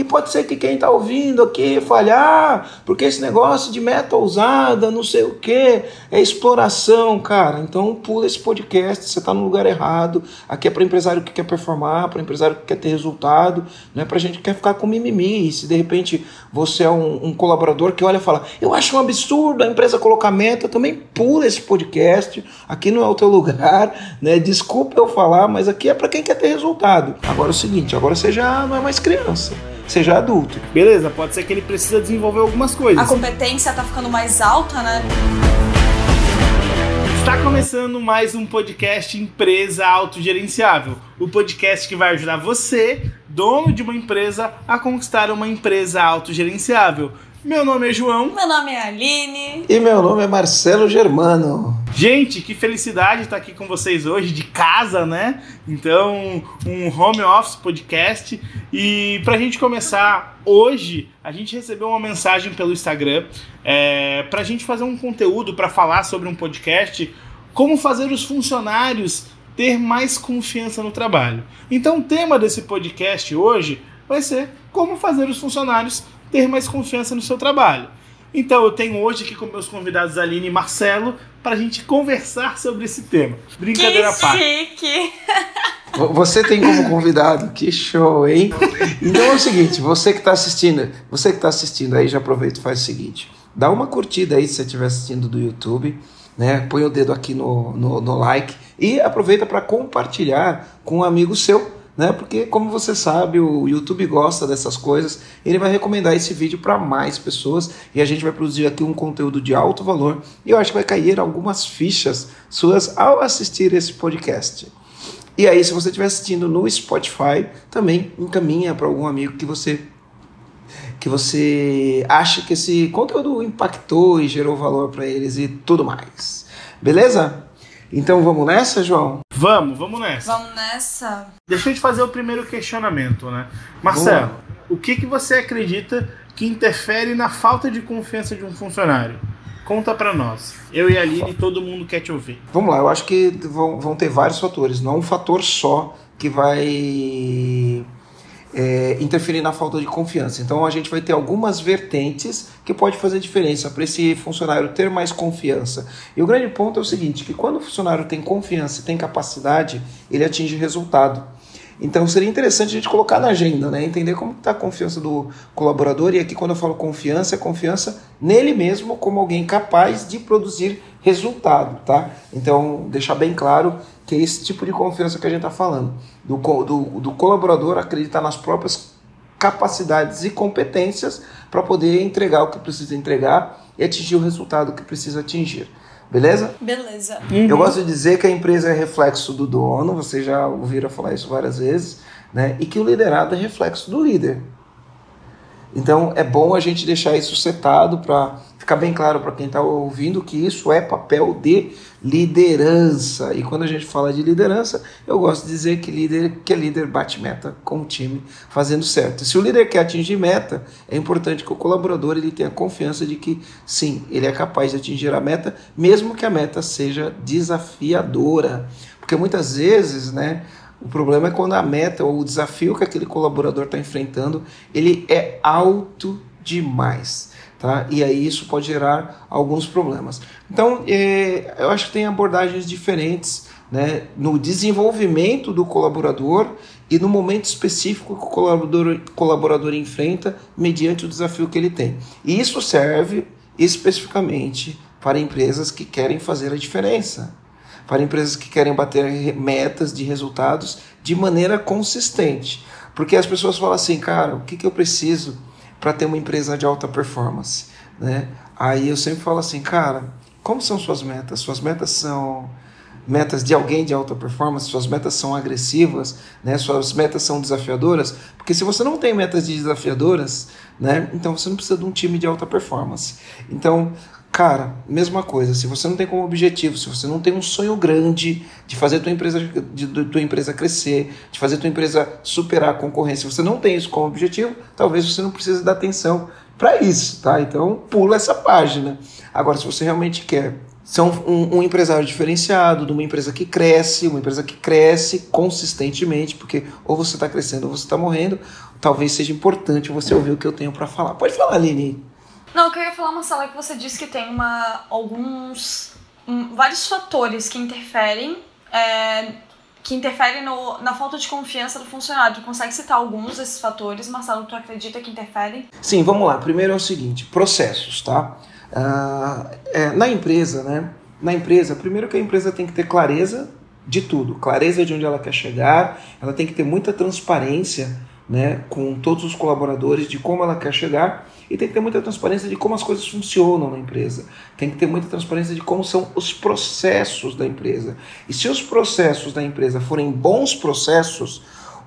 E pode ser que quem está ouvindo aqui fale, ah, porque esse negócio de meta ousada, não sei o que, é exploração, cara. Então pula esse podcast, você está no lugar errado. Aqui é para empresário que quer performar, para empresário que quer ter resultado, não é para gente que quer ficar com mimimi. E se de repente você é um, um colaborador que olha e fala, eu acho um absurdo a empresa colocar meta, também pula esse podcast. Aqui não é o teu lugar, né? Desculpa eu falar, mas aqui é para quem quer ter resultado. Agora é o seguinte, agora você já não é mais criança seja adulto. Beleza, pode ser que ele precisa desenvolver algumas coisas. A competência tá ficando mais alta, né? Está começando mais um podcast Empresa Autogerenciável. O podcast que vai ajudar você, dono de uma empresa, a conquistar uma empresa autogerenciável. Meu nome é João. Meu nome é Aline. E meu nome é Marcelo Germano. Gente, que felicidade estar aqui com vocês hoje, de casa, né? Então, um home office podcast. E para a gente começar hoje, a gente recebeu uma mensagem pelo Instagram é, para a gente fazer um conteúdo para falar sobre um podcast, como fazer os funcionários ter mais confiança no trabalho. Então, o tema desse podcast hoje vai ser como fazer os funcionários ter mais confiança no seu trabalho. Então eu tenho hoje aqui com meus convidados Aline e Marcelo para a gente conversar sobre esse tema. Brincadeira que chique! Você tem como convidado, que show, hein? Então é o seguinte, você que está assistindo, você que está assistindo aí, já aproveita e faz o seguinte, dá uma curtida aí se você estiver assistindo do YouTube, né? Põe o dedo aqui no, no, no like e aproveita para compartilhar com um amigo seu né? Porque, como você sabe, o YouTube gosta dessas coisas, ele vai recomendar esse vídeo para mais pessoas e a gente vai produzir aqui um conteúdo de alto valor. E eu acho que vai cair algumas fichas suas ao assistir esse podcast. E aí, se você estiver assistindo no Spotify, também encaminha para algum amigo que você que você acha que esse conteúdo impactou e gerou valor para eles e tudo mais. Beleza? Então vamos nessa, João? Vamos, vamos nessa. Vamos nessa. Deixa eu te fazer o primeiro questionamento, né? Marcelo, o que, que você acredita que interfere na falta de confiança de um funcionário? Conta para nós. Eu e a Aline, todo mundo quer te ouvir. Vamos lá, eu acho que vão, vão ter vários fatores, não um fator só que vai é, interferir na falta de confiança. Então a gente vai ter algumas vertentes que pode fazer diferença para esse funcionário ter mais confiança. E o grande ponto é o seguinte, que quando o funcionário tem confiança e tem capacidade, ele atinge resultado. Então seria interessante a gente colocar na agenda, né? entender como está a confiança do colaborador. E aqui, quando eu falo confiança, é confiança nele mesmo como alguém capaz de produzir resultado. Tá? Então, deixar bem claro que é esse tipo de confiança que a gente está falando. Do, do, do colaborador acreditar nas próprias capacidades e competências para poder entregar o que precisa entregar e atingir o resultado que precisa atingir. Beleza? Beleza. Uhum. Eu gosto de dizer que a empresa é reflexo do dono, vocês já ouviram falar isso várias vezes, né? E que o liderado é reflexo do líder. Então é bom a gente deixar isso setado para ficar bem claro para quem está ouvindo que isso é papel de liderança. E quando a gente fala de liderança, eu gosto de dizer que líder que líder bate meta com o time fazendo certo. Se o líder quer atingir meta, é importante que o colaborador ele tenha confiança de que sim, ele é capaz de atingir a meta, mesmo que a meta seja desafiadora. Porque muitas vezes, né, o problema é quando a meta ou o desafio que aquele colaborador está enfrentando, ele é alto demais. Tá? E aí isso pode gerar alguns problemas. Então, é, eu acho que tem abordagens diferentes né, no desenvolvimento do colaborador e no momento específico que o colaborador, colaborador enfrenta mediante o desafio que ele tem. E isso serve especificamente para empresas que querem fazer a diferença, para empresas que querem bater metas de resultados de maneira consistente. Porque as pessoas falam assim, cara, o que, que eu preciso para ter uma empresa de alta performance, né? Aí eu sempre falo assim, cara, como são suas metas? Suas metas são metas de alguém de alta performance, suas metas são agressivas, né? Suas metas são desafiadoras, porque se você não tem metas desafiadoras, né? Então você não precisa de um time de alta performance. Então, Cara, mesma coisa, se você não tem como objetivo, se você não tem um sonho grande de fazer tua empresa, de, de tua empresa crescer, de fazer tua empresa superar a concorrência, se você não tem isso como objetivo, talvez você não precise dar atenção para isso, tá? Então pula essa página. Agora, se você realmente quer são um, um, empresário diferenciado, de uma empresa que cresce, uma empresa que cresce consistentemente, porque ou você está crescendo ou você está morrendo. Talvez seja importante você ouvir o que eu tenho para falar. Pode falar, Aline. Não, eu queria falar, Marcela, que você disse que tem uma, alguns. Um, vários fatores que interferem. É, que interferem no, na falta de confiança do funcionário. Tu consegue citar alguns desses fatores, Marcelo, tu acredita que interferem? Sim, vamos lá. Primeiro é o seguinte: processos, tá? Uh, é, na empresa, né? Na empresa, primeiro que a empresa tem que ter clareza de tudo, clareza de onde ela quer chegar, ela tem que ter muita transparência né, com todos os colaboradores de como ela quer chegar e tem que ter muita transparência de como as coisas funcionam na empresa. Tem que ter muita transparência de como são os processos da empresa. E se os processos da empresa forem bons processos,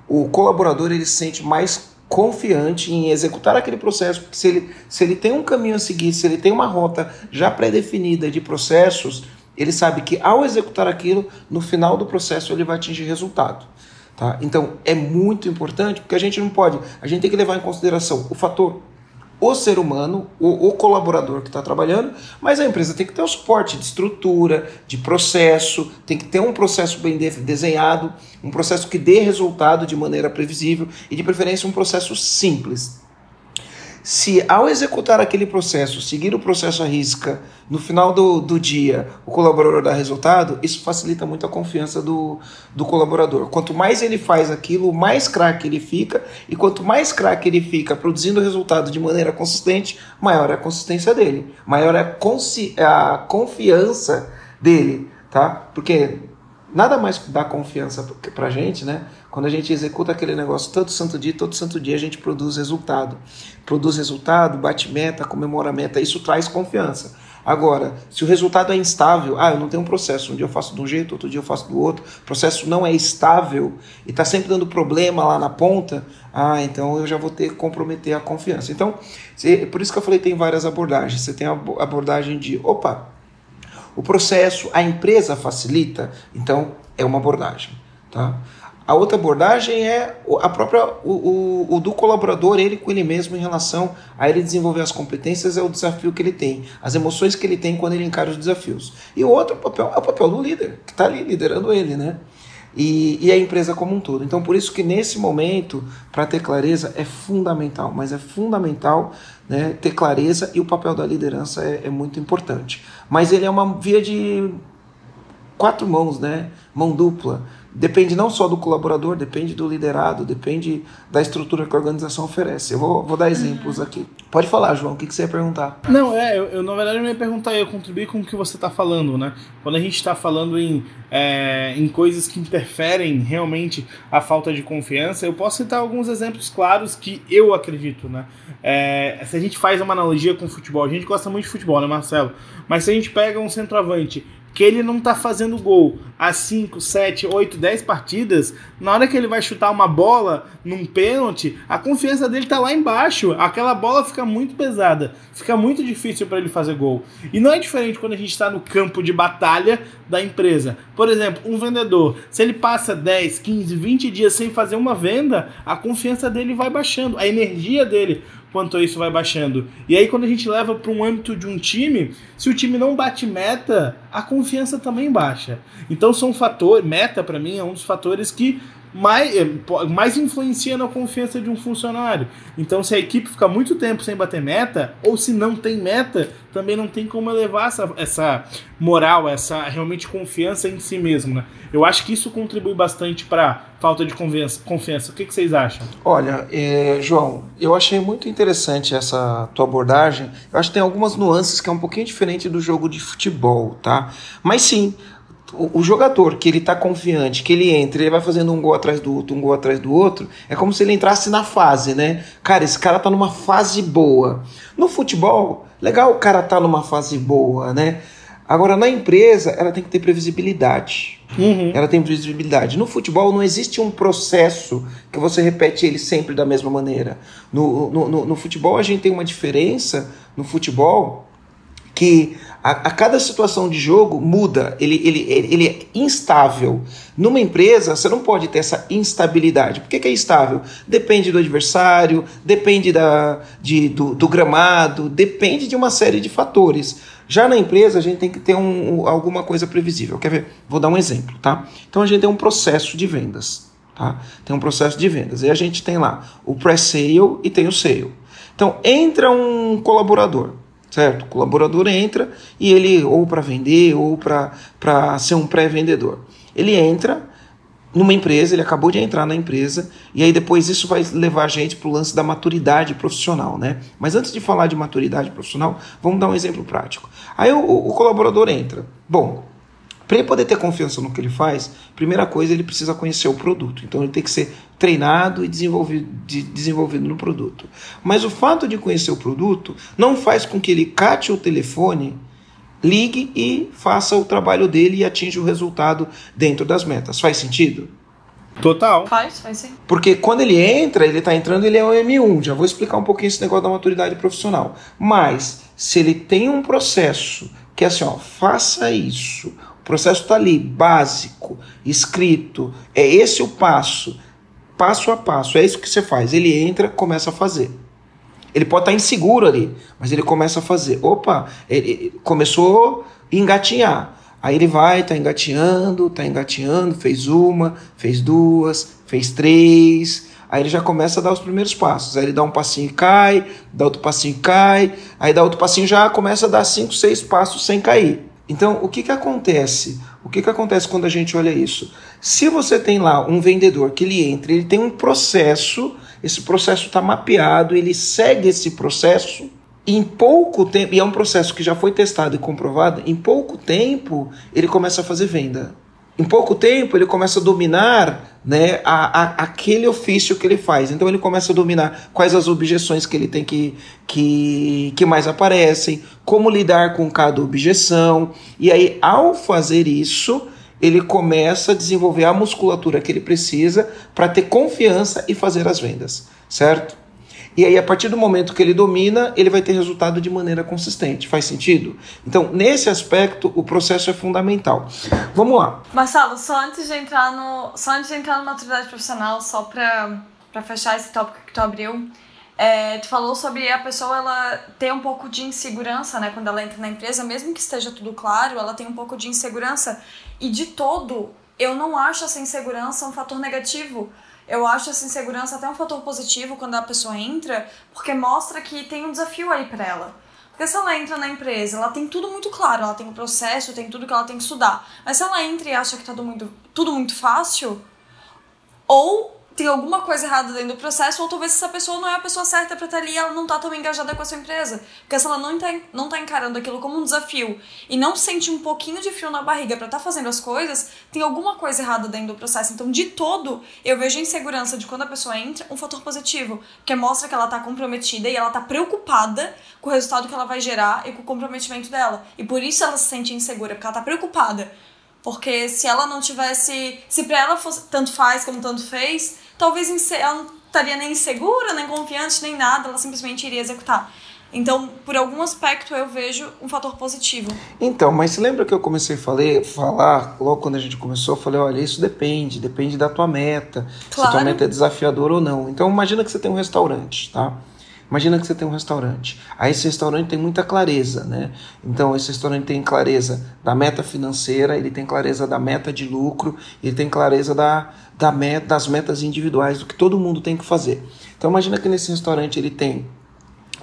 o colaborador ele se sente mais confiante em executar aquele processo, porque se ele, se ele tem um caminho a seguir, se ele tem uma rota já pré-definida de processos, ele sabe que ao executar aquilo, no final do processo ele vai atingir resultado. Tá? Então é muito importante porque a gente não pode, a gente tem que levar em consideração o fator o ser humano, o, o colaborador que está trabalhando, mas a empresa tem que ter o suporte de estrutura, de processo, tem que ter um processo bem de, desenhado, um processo que dê resultado de maneira previsível e de preferência um processo simples. Se ao executar aquele processo, seguir o processo à risca, no final do, do dia o colaborador dá resultado, isso facilita muito a confiança do, do colaborador. Quanto mais ele faz aquilo, mais craque ele fica, e quanto mais craque ele fica produzindo resultado de maneira consistente, maior é a consistência dele, maior é a, a confiança dele, tá? Porque nada mais dá confiança pra gente, né? Quando a gente executa aquele negócio todo santo dia, todo santo dia a gente produz resultado. Produz resultado, bate meta, comemora meta, isso traz confiança. Agora, se o resultado é instável, ah, eu não tenho um processo, um dia eu faço de um jeito, outro dia eu faço do outro, o processo não é estável e está sempre dando problema lá na ponta, ah, então eu já vou ter que comprometer a confiança. Então, por isso que eu falei tem várias abordagens. Você tem a abordagem de, opa, o processo, a empresa facilita, então é uma abordagem, tá? A outra abordagem é a própria o, o, o, do colaborador, ele com ele mesmo em relação a ele desenvolver as competências, é o desafio que ele tem, as emoções que ele tem quando ele encara os desafios. E o outro papel é o papel do líder, que está ali liderando ele, né? E, e, a empresa como um todo. Então, por isso que nesse momento, para ter clareza, é fundamental, mas é fundamental né, ter clareza e o papel da liderança é, é muito importante. Mas ele é uma via de quatro mãos, né? Mão dupla depende não só do colaborador, depende do liderado, depende da estrutura que a organização oferece. Eu vou, vou dar exemplos aqui. Pode falar, João, o que, que você ia perguntar? Não, é, eu, eu na verdade eu ia perguntar, eu contribuir com o que você está falando, né? Quando a gente está falando em, é, em coisas que interferem realmente a falta de confiança, eu posso citar alguns exemplos claros que eu acredito, né? É, se a gente faz uma analogia com futebol, a gente gosta muito de futebol, né, Marcelo? Mas se a gente pega um centroavante que ele não tá fazendo gol há 5, 7, 8, 10 partidas, na hora que ele vai chutar uma bola num pênalti, a confiança dele tá lá embaixo. Aquela bola fica muito pesada, fica muito difícil para ele fazer gol. E não é diferente quando a gente está no campo de batalha da empresa. Por exemplo, um vendedor, se ele passa 10, 15, 20 dias sem fazer uma venda, a confiança dele vai baixando, a energia dele quanto isso vai baixando. E aí, quando a gente leva para um âmbito de um time, se o time não bate meta, a confiança também baixa. Então, são fatores. Meta, para mim, é um dos fatores que mais, eh, mais influencia na confiança de um funcionário. Então, se a equipe fica muito tempo sem bater meta, ou se não tem meta, também não tem como elevar essa, essa moral, essa realmente confiança em si mesmo. Né? Eu acho que isso contribui bastante para falta de confiança. O que, que vocês acham? Olha, é, João, eu achei muito interessante essa tua abordagem. Eu acho que tem algumas nuances que é um pouquinho diferente do jogo de futebol, tá? Mas sim, o, o jogador que ele está confiante, que ele entra, ele vai fazendo um gol atrás do outro, um gol atrás do outro, é como se ele entrasse na fase, né? Cara, esse cara tá numa fase boa. No futebol, legal o cara tá numa fase boa, né? Agora, na empresa, ela tem que ter previsibilidade. Uhum. Ela tem previsibilidade. No futebol, não existe um processo que você repete ele sempre da mesma maneira. No, no, no, no futebol, a gente tem uma diferença no futebol que A, a, cada situação de jogo muda, ele, ele, ele é instável. Numa empresa, você não pode ter essa instabilidade. Por que, que é instável? Depende do adversário, depende da, de, do, do, gramado, depende de uma série de fatores. Já na empresa, a gente tem que ter um, alguma coisa previsível. Quer ver? Vou dar um exemplo, tá? Então a gente tem um processo de vendas. Tá? Tem um processo de vendas. E a gente tem lá o pre-sale e tem o sale. Então entra um colaborador certo? O colaborador entra e ele, ou para vender, ou para ser um pré-vendedor. Ele entra numa empresa, ele acabou de entrar na empresa, e aí depois isso vai levar a gente para o lance da maturidade profissional, né? Mas antes de falar de maturidade profissional, vamos dar um exemplo prático. Aí o, o colaborador entra. Bom, para ele poder ter confiança no que ele faz, primeira coisa, ele precisa conhecer o produto. Então ele tem que ser treinado e desenvolvido, de, desenvolvido no produto. Mas o fato de conhecer o produto não faz com que ele cate o telefone, ligue e faça o trabalho dele e atinja o resultado dentro das metas. Faz sentido? Total. Faz, faz sim. Porque quando ele entra, ele está entrando, ele é um M1. Já vou explicar um pouquinho esse negócio da maturidade profissional. Mas, se ele tem um processo que é assim, ó, faça isso, o processo está ali, básico, escrito. É esse o passo, passo a passo. É isso que você faz. Ele entra, começa a fazer. Ele pode estar tá inseguro ali, mas ele começa a fazer. Opa, ele começou a engatinhar. Aí ele vai, está engatinhando, está engatinhando, fez uma, fez duas, fez três. Aí ele já começa a dar os primeiros passos. Aí ele dá um passinho e cai, dá outro passinho e cai. Aí dá outro passinho já começa a dar cinco, seis passos sem cair. Então, o que, que acontece? O que, que acontece quando a gente olha isso? Se você tem lá um vendedor que ele entra, ele tem um processo, esse processo está mapeado, ele segue esse processo, em pouco tempo, e é um processo que já foi testado e comprovado, em pouco tempo ele começa a fazer venda em pouco tempo ele começa a dominar né, a, a, aquele ofício que ele faz. Então ele começa a dominar quais as objeções que ele tem que, que, que mais aparecem, como lidar com cada objeção. E aí, ao fazer isso, ele começa a desenvolver a musculatura que ele precisa para ter confiança e fazer as vendas, certo? E aí, a partir do momento que ele domina, ele vai ter resultado de maneira consistente. Faz sentido? Então, nesse aspecto, o processo é fundamental. Vamos lá. Marcelo, só antes de entrar no, só antes de entrar numa atividade profissional, só para fechar esse tópico que tu abriu, é, tu falou sobre a pessoa ela ter um pouco de insegurança, né, quando ela entra na empresa, mesmo que esteja tudo claro, ela tem um pouco de insegurança. E de todo, eu não acho essa insegurança um fator negativo eu acho essa insegurança até um fator positivo quando a pessoa entra, porque mostra que tem um desafio aí para ela. Porque se ela entra na empresa, ela tem tudo muito claro, ela tem o processo, tem tudo que ela tem que estudar. Mas se ela entra e acha que tá tudo muito, tudo muito fácil, ou tem alguma coisa errada dentro do processo, ou talvez essa pessoa não é a pessoa certa para estar ali e ela não tá tão engajada com a sua empresa. Porque se ela não tá, não tá encarando aquilo como um desafio e não sente um pouquinho de frio na barriga para estar tá fazendo as coisas, tem alguma coisa errada dentro do processo. Então, de todo, eu vejo a insegurança de quando a pessoa entra um fator positivo, que mostra que ela tá comprometida e ela tá preocupada com o resultado que ela vai gerar e com o comprometimento dela. E por isso ela se sente insegura, porque ela tá preocupada. Porque se ela não tivesse. Se pra ela fosse tanto faz como tanto fez, talvez ela não estaria nem insegura, nem confiante, nem nada, ela simplesmente iria executar. Então, por algum aspecto, eu vejo um fator positivo. Então, mas se lembra que eu comecei a falei, falar, logo quando a gente começou, eu falei, olha, isso depende, depende da tua meta, claro. se tua meta é desafiadora ou não. Então, imagina que você tem um restaurante, tá? Imagina que você tem um restaurante. Aí esse restaurante tem muita clareza, né? Então esse restaurante tem clareza da meta financeira, ele tem clareza da meta de lucro, ele tem clareza da, da meta, das metas individuais, do que todo mundo tem que fazer. Então imagina que nesse restaurante ele tem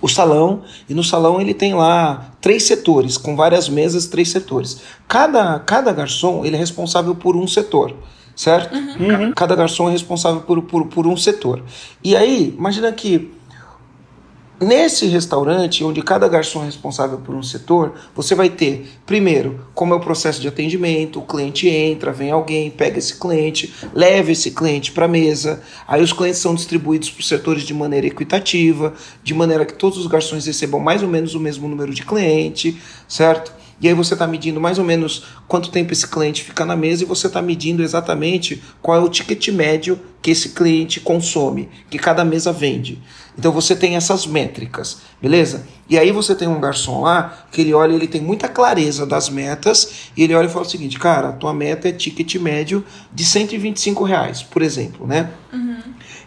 o salão, e no salão ele tem lá três setores, com várias mesas, três setores. Cada, cada garçom ele é responsável por um setor certo? Uhum. Cada garçom é responsável por, por, por um setor. E aí, imagina que Nesse restaurante, onde cada garçom é responsável por um setor, você vai ter, primeiro, como é o processo de atendimento, o cliente entra, vem alguém, pega esse cliente, leva esse cliente para a mesa, aí os clientes são distribuídos por setores de maneira equitativa, de maneira que todos os garçons recebam mais ou menos o mesmo número de cliente, certo? E aí você está medindo mais ou menos quanto tempo esse cliente fica na mesa e você está medindo exatamente qual é o ticket médio que esse cliente consome, que cada mesa vende. Então você tem essas métricas, beleza? E aí você tem um garçom lá que ele olha, ele tem muita clareza das metas e ele olha e fala o seguinte, cara, a tua meta é ticket médio de 125 reais, por exemplo, né? Uhum.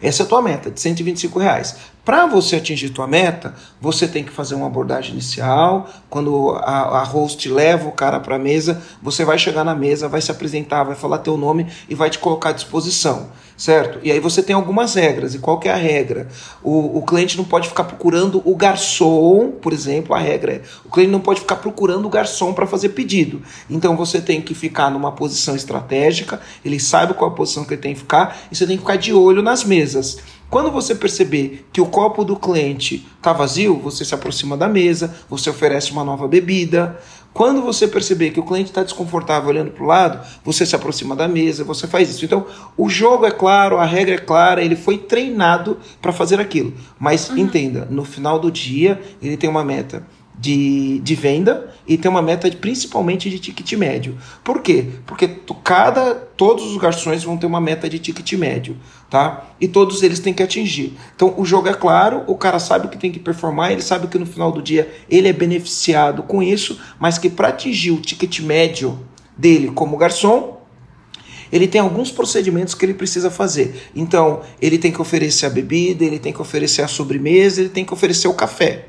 Essa é a tua meta, de 125 reais. Para você atingir tua meta, você tem que fazer uma abordagem inicial. Quando a, a host leva o cara para a mesa, você vai chegar na mesa, vai se apresentar, vai falar teu nome e vai te colocar à disposição, certo? E aí você tem algumas regras. E qual que é a regra? O, o cliente não pode ficar procurando o garçom, por exemplo. A regra é: o cliente não pode ficar procurando o garçom para fazer pedido. Então você tem que ficar numa posição estratégica. Ele sabe qual a posição que ele tem que ficar e você tem que ficar de olho nas mesas. Quando você perceber que o copo do cliente está vazio, você se aproxima da mesa, você oferece uma nova bebida. Quando você perceber que o cliente está desconfortável olhando para o lado, você se aproxima da mesa, você faz isso. Então, o jogo é claro, a regra é clara, ele foi treinado para fazer aquilo. Mas uhum. entenda, no final do dia, ele tem uma meta de, de venda e tem uma meta de, principalmente de ticket médio. Por quê? Porque cada, todos os garçons vão ter uma meta de ticket médio, tá? E todos eles têm que atingir. Então o jogo é claro, o cara sabe o que tem que performar, ele sabe que no final do dia ele é beneficiado com isso, mas que para atingir o ticket médio dele como garçom, ele tem alguns procedimentos que ele precisa fazer. Então, ele tem que oferecer a bebida, ele tem que oferecer a sobremesa, ele tem que oferecer o café.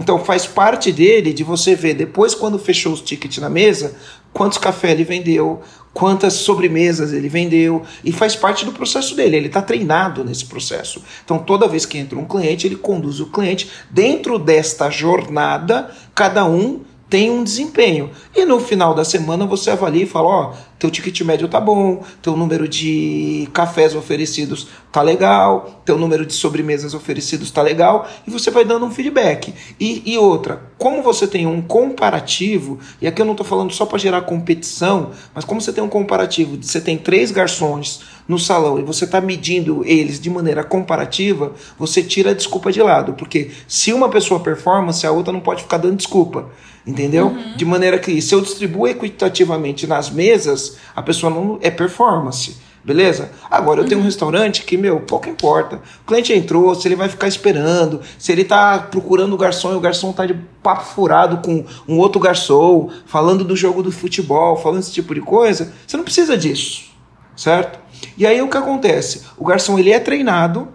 Então faz parte dele de você ver depois quando fechou os tickets na mesa, quantos café ele vendeu, quantas sobremesas ele vendeu, e faz parte do processo dele, ele está treinado nesse processo. Então, toda vez que entra um cliente, ele conduz o cliente dentro desta jornada, cada um tem um desempenho. E no final da semana você avalia e fala, ó, oh, teu ticket médio tá bom, teu número de cafés oferecidos tá legal, teu número de sobremesas oferecidos tá legal, e você vai dando um feedback. E, e outra, como você tem um comparativo, e aqui eu não estou falando só para gerar competição, mas como você tem um comparativo, você tem três garçons no salão e você está medindo eles de maneira comparativa, você tira a desculpa de lado, porque se uma pessoa performance, a outra não pode ficar dando desculpa entendeu? Uhum. De maneira que se eu distribuo equitativamente nas mesas, a pessoa não é performance. Beleza? Agora eu tenho um uhum. restaurante que, meu, pouco importa. O cliente entrou, se ele vai ficar esperando, se ele tá procurando o garçom e o garçom tá de papo furado com um outro garçom, falando do jogo do futebol, falando esse tipo de coisa, você não precisa disso, certo? E aí o que acontece? O garçom ele é treinado,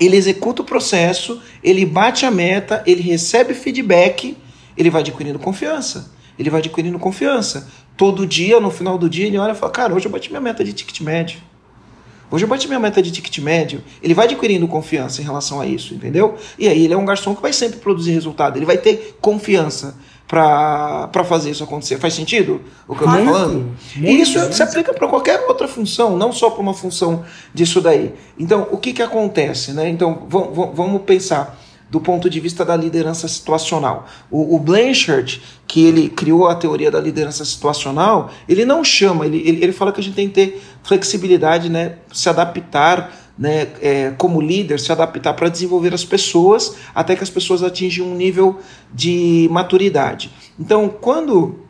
ele executa o processo, ele bate a meta, ele recebe feedback ele vai adquirindo confiança. Ele vai adquirindo confiança. Todo dia, no final do dia, ele olha e fala: Cara, hoje eu bati minha meta de ticket médio. Hoje eu bati minha meta de ticket médio. Ele vai adquirindo confiança em relação a isso, entendeu? E aí ele é um garçom que vai sempre produzir resultado. Ele vai ter confiança para fazer isso acontecer. Faz sentido o que eu estou falando? E isso se aplica para qualquer outra função, não só para uma função disso daí. Então, o que, que acontece? Né? Então, vamos pensar do ponto de vista da liderança situacional. O, o, Blanchard, que ele criou a teoria da liderança situacional, ele não chama, ele, ele, ele fala que a gente tem que ter flexibilidade, né, se adaptar, né, é, como líder, se adaptar para desenvolver as pessoas até que as pessoas atinjam um nível de maturidade. Então, quando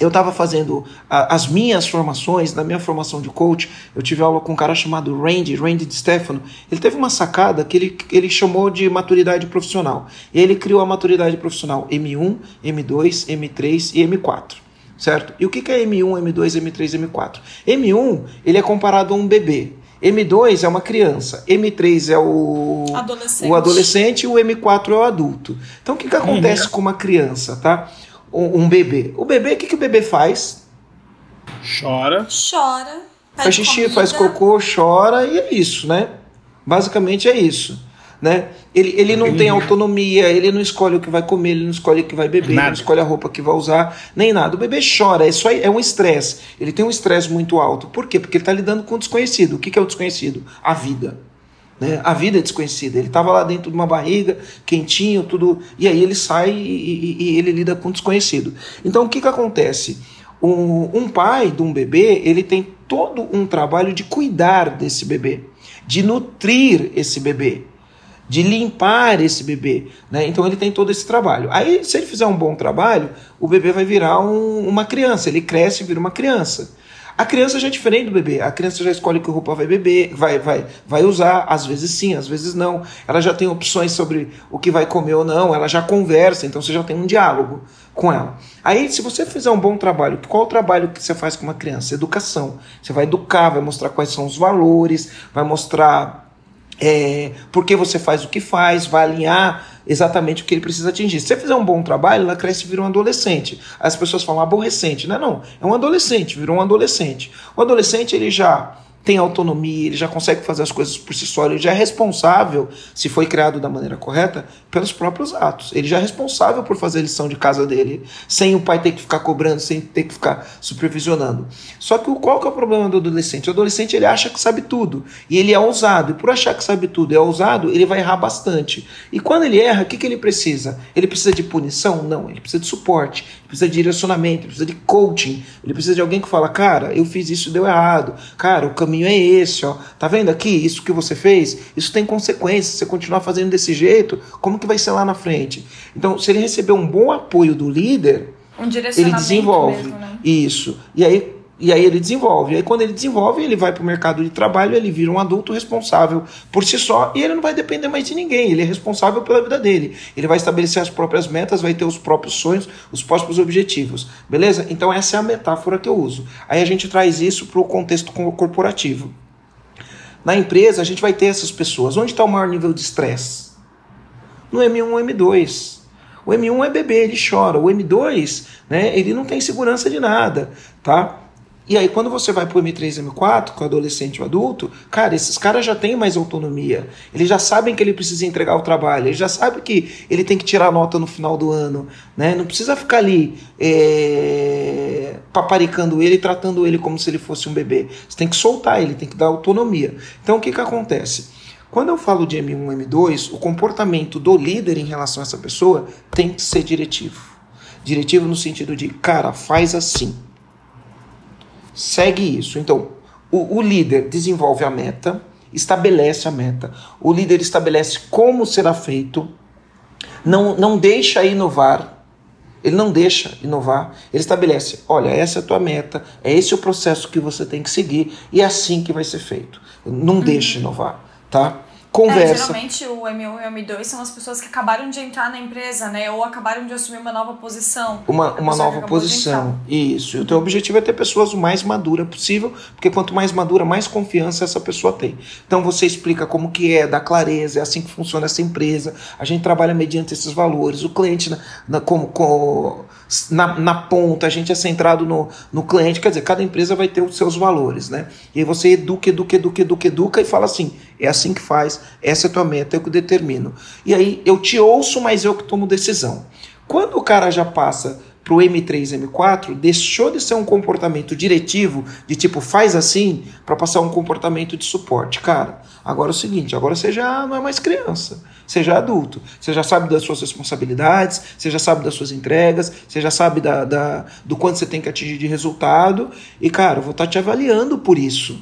eu estava fazendo a, as minhas formações, na minha formação de coach, eu tive aula com um cara chamado Randy, Randy de Stefano. Ele teve uma sacada que ele, ele chamou de maturidade profissional. E ele criou a maturidade profissional M1, M2, M3 e M4. Certo? E o que, que é M1, M2, M3 e M4? M1 ele é comparado a um bebê. M2 é uma criança, M3 é o adolescente, o adolescente e o M4 é o adulto. Então o que, que acontece uhum. com uma criança, tá? Um, bebê. O bebê, o que, que o bebê faz? Chora. Chora. Faz xixi, comida. faz cocô, chora e é isso, né? Basicamente é isso. Né? Ele, ele não tem autonomia, ele não escolhe o que vai comer, ele não escolhe o que vai beber, nada. ele não escolhe a roupa que vai usar, nem nada. O bebê chora, é, só, é um estresse. Ele tem um estresse muito alto. Por quê? Porque ele está lidando com o desconhecido. O que, que é o desconhecido? A vida. Né? A vida é desconhecida. Ele estava lá dentro de uma barriga, quentinho, tudo. E aí ele sai e, e, e ele lida com o desconhecido. Então o que, que acontece? Um, um pai de um bebê, ele tem todo um trabalho de cuidar desse bebê, de nutrir esse bebê. de limpar esse bebê. Né? Então ele tem todo esse trabalho. Aí, se ele fizer um bom trabalho, o bebê vai virar um, uma criança. Ele cresce e vira uma criança. A criança já é diferente do bebê. A criança já escolhe que roupa vai beber, vai, vai, vai usar. Às vezes sim, às vezes não. Ela já tem opções sobre o que vai comer ou não. Ela já conversa, então você já tem um diálogo com ela. Aí, se você fizer um bom trabalho, qual o trabalho que você faz com uma criança? Educação. Você vai educar, vai mostrar quais são os valores, vai mostrar é, por que você faz o que faz, vai alinhar exatamente o que ele precisa atingir. Se você fizer um bom trabalho, ela cresce e vira um adolescente. As pessoas falam aborrecente. Não é não, é um adolescente, virou um adolescente. O adolescente ele já tem autonomia, ele já consegue fazer as coisas por si só, ele já é responsável, se foi criado da maneira correta, pelos próprios atos. Ele já é responsável por fazer a lição de casa dele, sem o pai ter que ficar cobrando, sem ter que ficar supervisionando. Só que qual que é o problema do adolescente? O adolescente ele acha que sabe tudo, e ele é ousado, e por achar que sabe tudo, é ousado, ele vai errar bastante. E quando ele erra, o que, que ele precisa? Ele precisa de punição? Não, ele precisa de suporte, ele precisa de direcionamento, ele precisa de coaching, ele precisa de alguém que fala, cara, eu fiz isso e deu errado, cara, o caminho caminho é esse, ó. Tá vendo aqui? Isso que você fez, isso tem consequências. Se você continuar fazendo desse jeito, como que vai ser lá na frente? Então, se ele receber um bom apoio do líder, um ele desenvolve mesmo, né? isso. E aí e aí ele desenvolve. E aí quando ele desenvolve, ele vai para o mercado de trabalho, ele vira um adulto responsável por si só e ele não vai depender mais de ninguém. Ele é responsável pela vida dele. Ele vai estabelecer as próprias metas, vai ter os próprios sonhos, os próprios objetivos. Beleza? Então essa é a metáfora que eu uso. Aí a gente traz isso para o contexto corporativo. Na empresa, a gente vai ter essas pessoas. Onde está o maior nível de estresse? No M1 M2. O M1 é bebê, ele chora. O M2, né, ele não tem segurança de nada, tá? E aí, quando você vai para o M3 e M4, com adolescente ou adulto, cara, esses caras já têm mais autonomia. Eles já sabem que ele precisa entregar o trabalho, eles já sabem que ele tem que tirar nota no final do ano. Né? Não precisa ficar ali é, paparicando ele tratando ele como se ele fosse um bebê. Você tem que soltar ele, tem que dar autonomia. Então, o que, que acontece? Quando eu falo de M1 M2, o comportamento do líder em relação a essa pessoa tem que ser diretivo. Diretivo no sentido de, cara, faz assim segue isso. Então, o, o líder desenvolve a meta, estabelece a meta, o líder estabelece como será feito, não, não deixa inovar, ele não deixa inovar, ele estabelece: olha, essa é a tua meta, é esse o processo que você tem que seguir e é assim que vai ser feito. Não uhum. deixa inovar, tá? Conversa. É, geralmente o M1 e o M2 são as pessoas que acabaram de entrar na empresa, né? Ou acabaram de assumir uma nova posição. Uma, uma nova posição. Isso. E o teu objetivo é ter pessoas o mais madura possível, porque quanto mais madura, mais confiança essa pessoa tem. Então você explica como que é, dá clareza, é assim que funciona essa empresa. A gente trabalha mediante esses valores. O cliente na, na como, como na, na ponta, a gente é centrado no, no cliente, quer dizer, cada empresa vai ter os seus valores, né? E aí você educa, educa, educa, educa, educa e fala assim, é assim que faz, essa é a tua meta, eu que determino. E aí eu te ouço, mas eu que tomo decisão. Quando o cara já passa para o M3 M4 deixou de ser um comportamento diretivo, de tipo faz assim, para passar um comportamento de suporte. Cara, agora é o seguinte: agora você já não é mais criança. Você já é adulto, você já sabe das suas responsabilidades, você já sabe das suas entregas, você já sabe da, da do quanto você tem que atingir de resultado. E, cara, eu vou estar tá te avaliando por isso.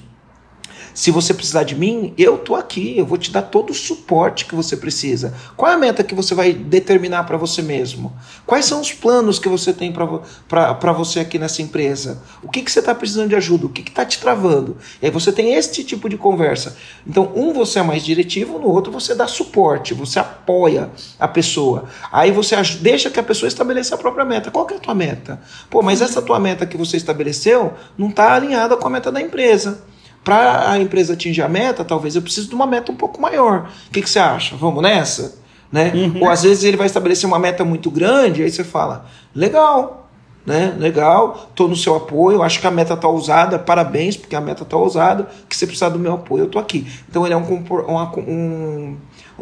Se você precisar de mim, eu tô aqui, eu vou te dar todo o suporte que você precisa. Qual é a meta que você vai determinar para você mesmo? Quais são os planos que você tem para você aqui nessa empresa? O que, que você está precisando de ajuda? O que está te travando? E aí você tem este tipo de conversa. Então, um você é mais diretivo, no outro você dá suporte, você apoia a pessoa. Aí você deixa que a pessoa estabeleça a própria meta. Qual que é a tua meta? Pô, mas essa tua meta que você estabeleceu não está alinhada com a meta da empresa para a empresa atingir a meta, talvez eu precise de uma meta um pouco maior. O que, que você acha? Vamos nessa? Né? Uhum. Ou às vezes ele vai estabelecer uma meta muito grande, aí você fala, legal, né? Legal, tô no seu apoio, acho que a meta tá ousada, parabéns, porque a meta tá ousada, que você precisar do meu apoio, eu tô aqui. Então ele é um, um, um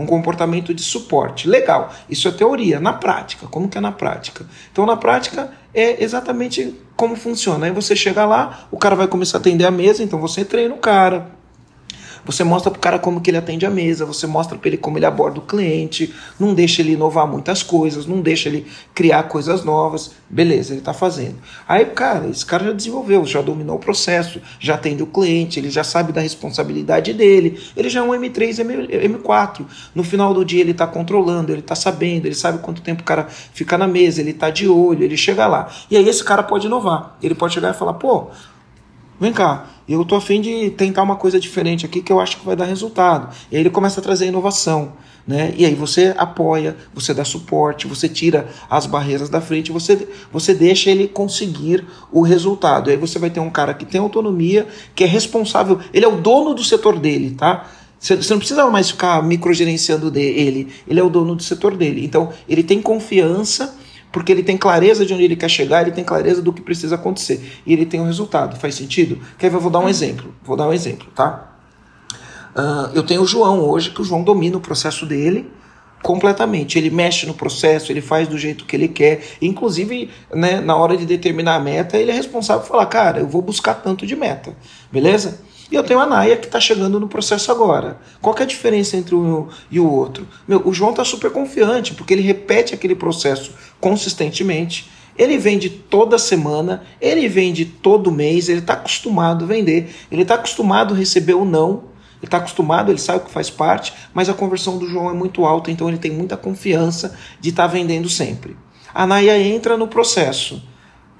comportamento de suporte. Legal, isso é teoria. Na prática, como que é na prática? Então na prática é exatamente como funciona. Aí você chega lá, o cara vai começar a atender a mesa, então você treina o cara. Você mostra pro cara como que ele atende a mesa, você mostra para ele como ele aborda o cliente, não deixa ele inovar muitas coisas, não deixa ele criar coisas novas. Beleza, ele tá fazendo. Aí, cara, esse cara já desenvolveu, já dominou o processo, já atende o cliente, ele já sabe da responsabilidade dele, ele já é um M3, M4. No final do dia ele tá controlando, ele tá sabendo, ele sabe quanto tempo o cara fica na mesa, ele tá de olho, ele chega lá. E aí esse cara pode inovar. Ele pode chegar e falar, pô, vem cá, eu tô afim de tentar uma coisa diferente aqui que eu acho que vai dar resultado. E aí ele começa a trazer inovação. Né? E aí você apoia, você dá suporte, você tira as barreiras da frente, você, você deixa ele conseguir o resultado. E aí você vai ter um cara que tem autonomia, que é responsável, ele é o dono do setor dele, tá? Você não precisa mais ficar microgerenciando ele, ele é o dono do setor dele. Então, ele tem confiança porque ele tem clareza de onde ele quer chegar, ele tem clareza do que precisa acontecer e ele tem um resultado. Faz sentido? Quer ver? Eu vou dar um exemplo. Vou dar um exemplo, tá? Uh, eu tenho o João hoje, que o João domina o processo dele completamente. Ele mexe no processo, ele faz do jeito que ele quer. Inclusive, né, na hora de determinar a meta, ele é responsável por falar, cara, eu vou buscar tanto de meta, beleza? E eu tenho a Naya que está chegando no processo agora. Qual é a diferença entre um e o outro? Meu, o João está super confiante, porque ele repete aquele processo consistentemente. Ele vende toda semana, ele vende todo mês, ele está acostumado a vender, ele está acostumado a receber o não, ele está acostumado, ele sabe que faz parte, mas a conversão do João é muito alta, então ele tem muita confiança de estar tá vendendo sempre. A Naya entra no processo.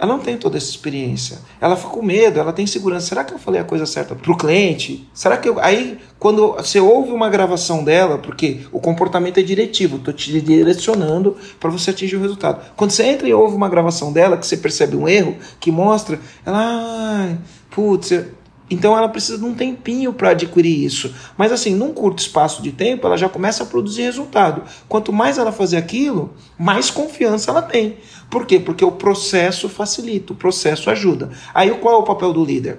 Ela não tem toda essa experiência. Ela fica com medo, ela tem segurança. Será que eu falei a coisa certa para o cliente? Será que eu... Aí, quando você ouve uma gravação dela, porque o comportamento é diretivo, estou te direcionando para você atingir o resultado. Quando você entra e ouve uma gravação dela, que você percebe um erro, que mostra, ela, ah, putz, então ela precisa de um tempinho para adquirir isso. Mas assim, num curto espaço de tempo, ela já começa a produzir resultado. Quanto mais ela fazer aquilo, mais confiança ela tem. Por quê? Porque o processo facilita, o processo ajuda. Aí qual é o papel do líder?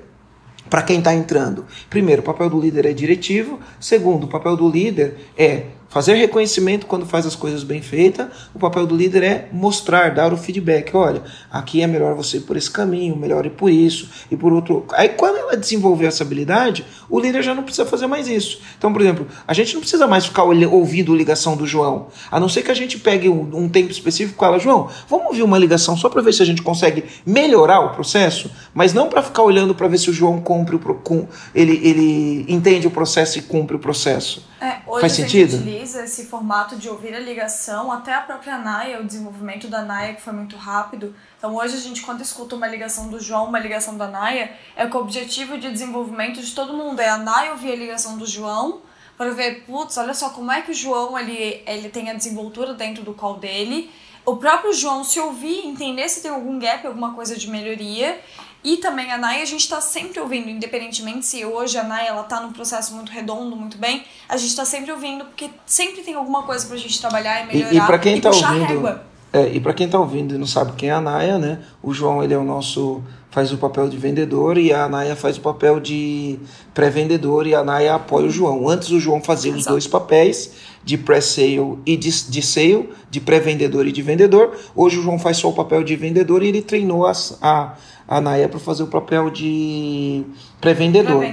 Para quem está entrando. Primeiro, o papel do líder é diretivo. Segundo, o papel do líder é Fazer reconhecimento quando faz as coisas bem feitas, o papel do líder é mostrar, dar o feedback. Olha, aqui é melhor você ir por esse caminho, melhor ir por isso e por outro. Aí quando ela desenvolver essa habilidade, o líder já não precisa fazer mais isso. Então, por exemplo, a gente não precisa mais ficar ouvindo ligação do João, a não ser que a gente pegue um, tempo específico com ela, João, vamos ouvir uma ligação só para ver se a gente consegue melhorar o processo, mas não para ficar olhando para ver se o João cumpre o, ele, ele entende o processo e cumpre o processo. É, hoje Faz sentido? utiliza esse formato de ouvir a ligação, até a própria NAIA, o desenvolvimento da NAIA que foi muito rápido. Então hoje a gente, quando escuta uma ligação do João, uma ligação da NAIA, é com o objetivo de desenvolvimento de todo mundo. É a NAIA ouvir a ligação do João, para ver, putz, olha só como é que o João ele, ele tem a desenvoltura dentro do call dele. O próprio João se ouvir, entender se tem algum gap, alguma coisa de melhoria e também a Naya, a gente está sempre ouvindo, independentemente se hoje a Naya ela tá num processo muito redondo, muito bem, a gente está sempre ouvindo, porque sempre tem alguma coisa para a gente trabalhar e melhorar e, e para quem está ouvindo, é, e para quem está ouvindo e não sabe quem é a Naya, né? O João ele é o nosso faz o papel de vendedor e a Naya faz o papel de pré-vendedor e a Naya apoia o João. Antes o João fazia Exato. os dois papéis de pré-sale e de, de sale, de pré-vendedor e de vendedor. Hoje o João faz só o papel de vendedor e ele treinou as, a, a Naya para fazer o papel de pré-vendedor.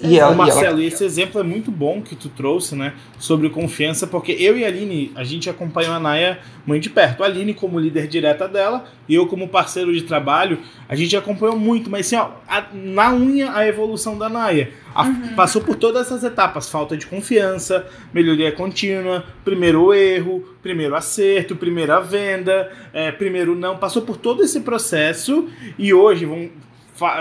E ela, Marcelo, e ela... esse exemplo é muito bom que tu trouxe, né? Sobre confiança, porque eu e a Aline, a gente acompanhou a Naya muito de perto. A Aline como líder direta dela, e eu como parceiro de trabalho, a gente acompanhou muito, mas assim, ó, a, na unha a evolução da Naya. A, uhum. Passou por todas essas etapas: falta de confiança, melhoria contínua, primeiro erro, primeiro acerto, primeira venda, é, primeiro não. Passou por todo esse processo e hoje vão,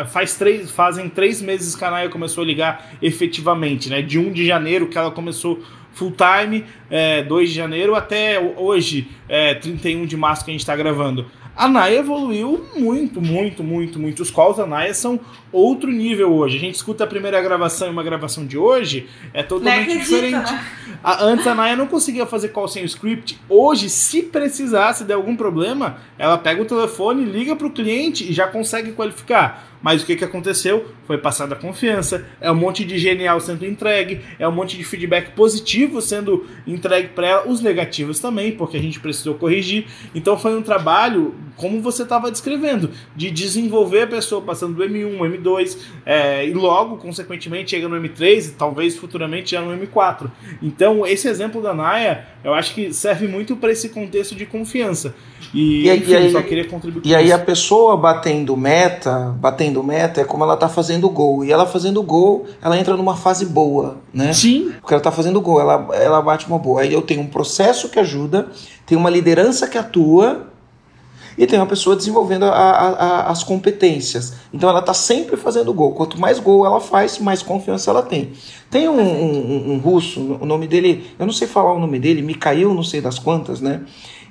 faz três, fazem três meses que a Naya começou a ligar efetivamente, né? De 1 de janeiro que ela começou full time, é, 2 de janeiro até hoje, é, 31 de março que a gente está gravando. A Naya evoluiu muito, muito, muito, muito. Os calls da Naya são outro nível hoje. A gente escuta a primeira gravação e uma gravação de hoje, é totalmente acredita, diferente. Né? A, antes a Naya não conseguia fazer call sem o script. Hoje, se precisar, se der algum problema, ela pega o telefone, liga para o cliente e já consegue qualificar. Mas o que, que aconteceu? Foi passada a confiança, é um monte de genial sendo entregue, é um monte de feedback positivo sendo entregue para ela, os negativos também, porque a gente precisou corrigir. Então foi um trabalho, como você estava descrevendo, de desenvolver a pessoa passando do M1, M2, é, e logo, consequentemente, chega no M3 e talvez futuramente já no M4. Então, esse exemplo da Naya, eu acho que serve muito para esse contexto de confiança. E, E aí- enfim, e aí- só queria contribuir E aí isso. a pessoa batendo meta, batendo meta é como ela tá fazendo gol. E ela fazendo gol, ela entra numa fase boa, né? Sim, Porque ela tá fazendo gol, ela, ela bate uma boa. Aí eu tenho um processo que ajuda, tem uma liderança que atua e tem uma pessoa desenvolvendo a- a- a- as competências. Então ela tá sempre fazendo gol. Quanto mais gol ela faz, mais confiança ela tem. Tem um, um- um- um russo, o nome dele, eu não sei falar o nome dele, Mikhail, não sei das quantas, né?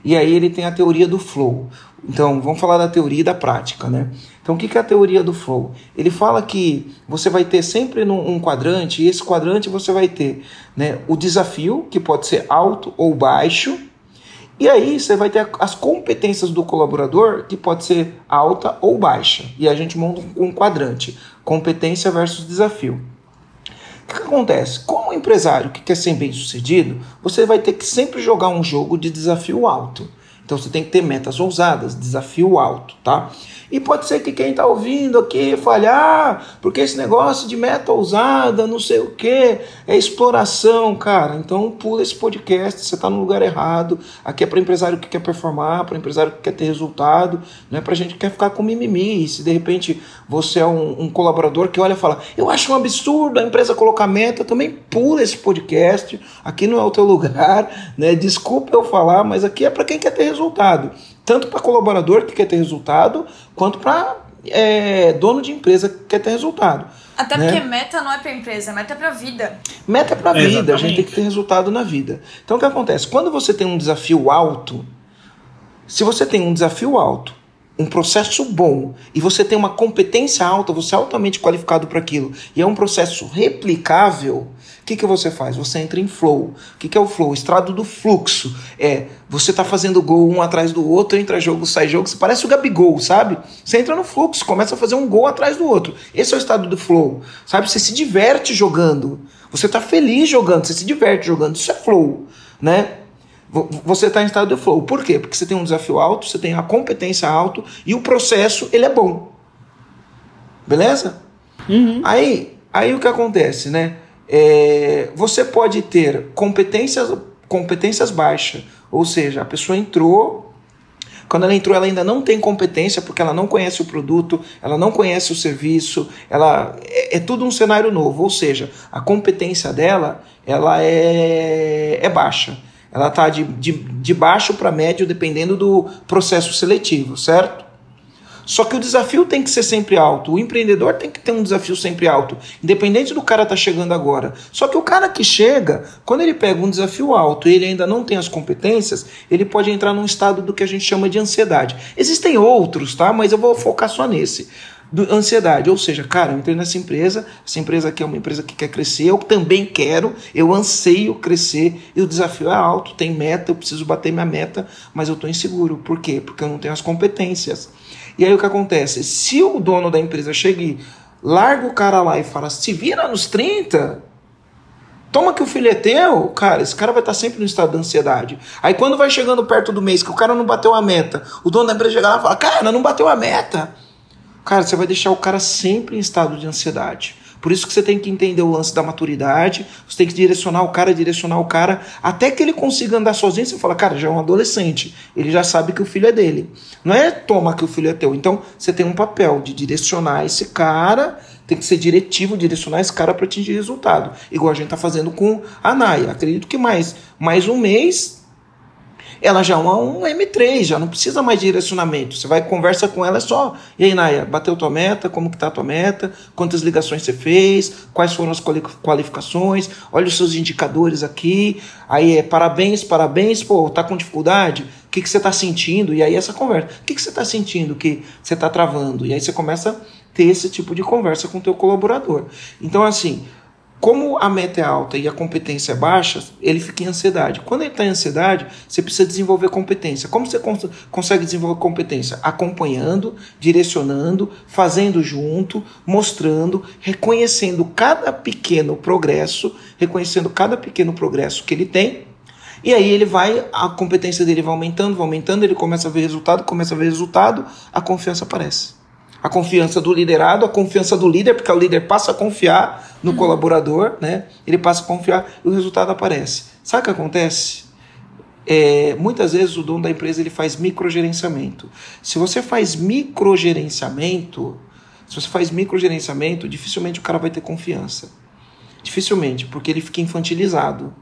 E aí ele tem a teoria do flow. Então, vamos falar da teoria e da prática, né? Então, o que é a teoria do flow? Ele fala que você vai ter sempre um quadrante, e esse quadrante você vai ter né, o desafio, que pode ser alto ou baixo, e aí você vai ter as competências do colaborador, que pode ser alta ou baixa. E a gente monta um quadrante, competência versus desafio. O que, que acontece? Como empresário que quer ser bem sucedido, você vai ter que sempre jogar um jogo de desafio alto. Então você tem que ter metas ousadas, desafio alto, tá? E pode ser que quem está ouvindo aqui fale, ah, porque esse negócio de meta ousada, não sei o que, é exploração, cara. Então pula esse podcast, você está no lugar errado. Aqui é para empresário que quer performar, para empresário que quer ter resultado, não é para gente que quer ficar com mimimi. E se de repente você é um, um colaborador que olha e fala, eu acho um absurdo a empresa colocar meta, também pula esse podcast. Aqui não é o teu lugar, né? Desculpa eu falar, mas aqui é para quem quer ter resultado. Tanto para colaborador que quer ter resultado, quanto para é, dono de empresa que quer ter resultado. Até né? porque meta não é pra empresa, meta é pra vida. Meta é para É, vida, a gente exatamente. tem que ter resultado na vida. Então o que acontece? Quando você tem um desafio alto, se você tem um desafio alto, um processo bom e você tem uma competência alta, você é altamente qualificado para aquilo e é um processo replicável, o que, que você faz? Você entra em flow. O que, que é o flow? O estrado do fluxo. É, você tá fazendo gol um atrás do outro, entra jogo, sai jogo, você parece o Gabigol, sabe? Você entra no fluxo, começa a fazer um gol atrás do outro. Esse é o estado do flow, sabe? Você se diverte jogando. Você tá feliz jogando, você se diverte jogando. Isso é flow, né? Vo- Você está em estado de flow. Por quê? Porque você tem um desafio alto, você tem a competência alto e o processo ele é bom. Beleza? Aí, aí o que acontece, né? É, você pode ter competências, competências baixas, ou seja, a pessoa entrou, quando ela entrou, ela ainda não tem competência porque ela não conhece o produto, ela não conhece o serviço, ela é, é tudo um cenário novo, ou seja, a competência dela ela é, é baixa. Ela está de, de, de baixo para médio dependendo do processo seletivo, certo? Só que o desafio tem que ser sempre alto. O empreendedor tem que ter um desafio sempre alto, independente do cara tá chegando agora. Só que o cara que chega, quando ele pega um desafio alto e ele ainda não tem as competências, ele pode entrar num estado do que a gente chama de ansiedade. Existem outros, tá? Mas eu vou focar só nesse. Do, ansiedade, ou seja, cara, eu entrei nessa empresa, essa empresa aqui é uma empresa que quer crescer, eu também quero, eu anseio crescer e o desafio é alto, tem meta, eu preciso bater minha meta, mas eu estou inseguro. Por quê? Porque eu não tenho as competências. E aí o que acontece? Se o dono da empresa chega larga o cara lá e fala, se vira nos 30, toma que o filho é teu, cara, esse cara vai estar sempre no estado de ansiedade. Aí quando vai chegando perto do mês que o cara não bateu a meta, o dono da empresa chega lá e fala, cara, não bateu a meta. Cara, você vai deixar o cara sempre em estado de ansiedade. Por isso que você tem que entender o lance da maturidade, você tem que direcionar o cara, direcionar o cara, até que ele consiga andar sozinho. Você fala, cara, já é um adolescente, ele já sabe que o filho é dele. Não é toma que o filho é teu. Então você tem um papel de direcionar esse cara, tem que ser diretivo, direcionar esse cara para atingir resultado. Igual a gente tá fazendo com a Naya. Acredito que mais, mais um mês ela já é um M3, já não precisa mais de direcionamento. Você vai conversa com ela é só. E aí, Naya, bateu tua meta? Como que tá a tua meta? Quantas ligações você fez? Quais foram as quali- qualificações? Olha os seus indicadores aqui. Aí é parabéns, parabéns, pô, tá com dificuldade? O que, que você tá sentindo? E aí essa conversa. O que, que você tá sentindo que você tá travando? E aí você começa a ter esse tipo de conversa com o teu colaborador. Então, assim, como a meta é alta e a competência é baixa, ele fica em ansiedade. Quando ele está em ansiedade, você precisa desenvolver competência. Como você cons consegue desenvolver competência? Acompanhando, direcionando, fazendo junto, mostrando, reconhecendo cada pequeno progresso, reconhecendo cada pequeno progresso que ele tem. E aí ele vai, a competência dele vai aumentando, vai aumentando, ele começa a ver resultado, começa a ver resultado, a confiança aparece a confiança do liderado, a confiança do líder, porque o líder passa a confiar no colaborador, né? Ele passa a confiar e o resultado aparece. Sabe o que acontece? É, muitas vezes o dono da empresa ele faz microgerenciamento. Se você faz microgerenciamento, se você faz microgerenciamento, dificilmente o cara vai ter confiança. Dificilmente, porque ele fica infantilizado.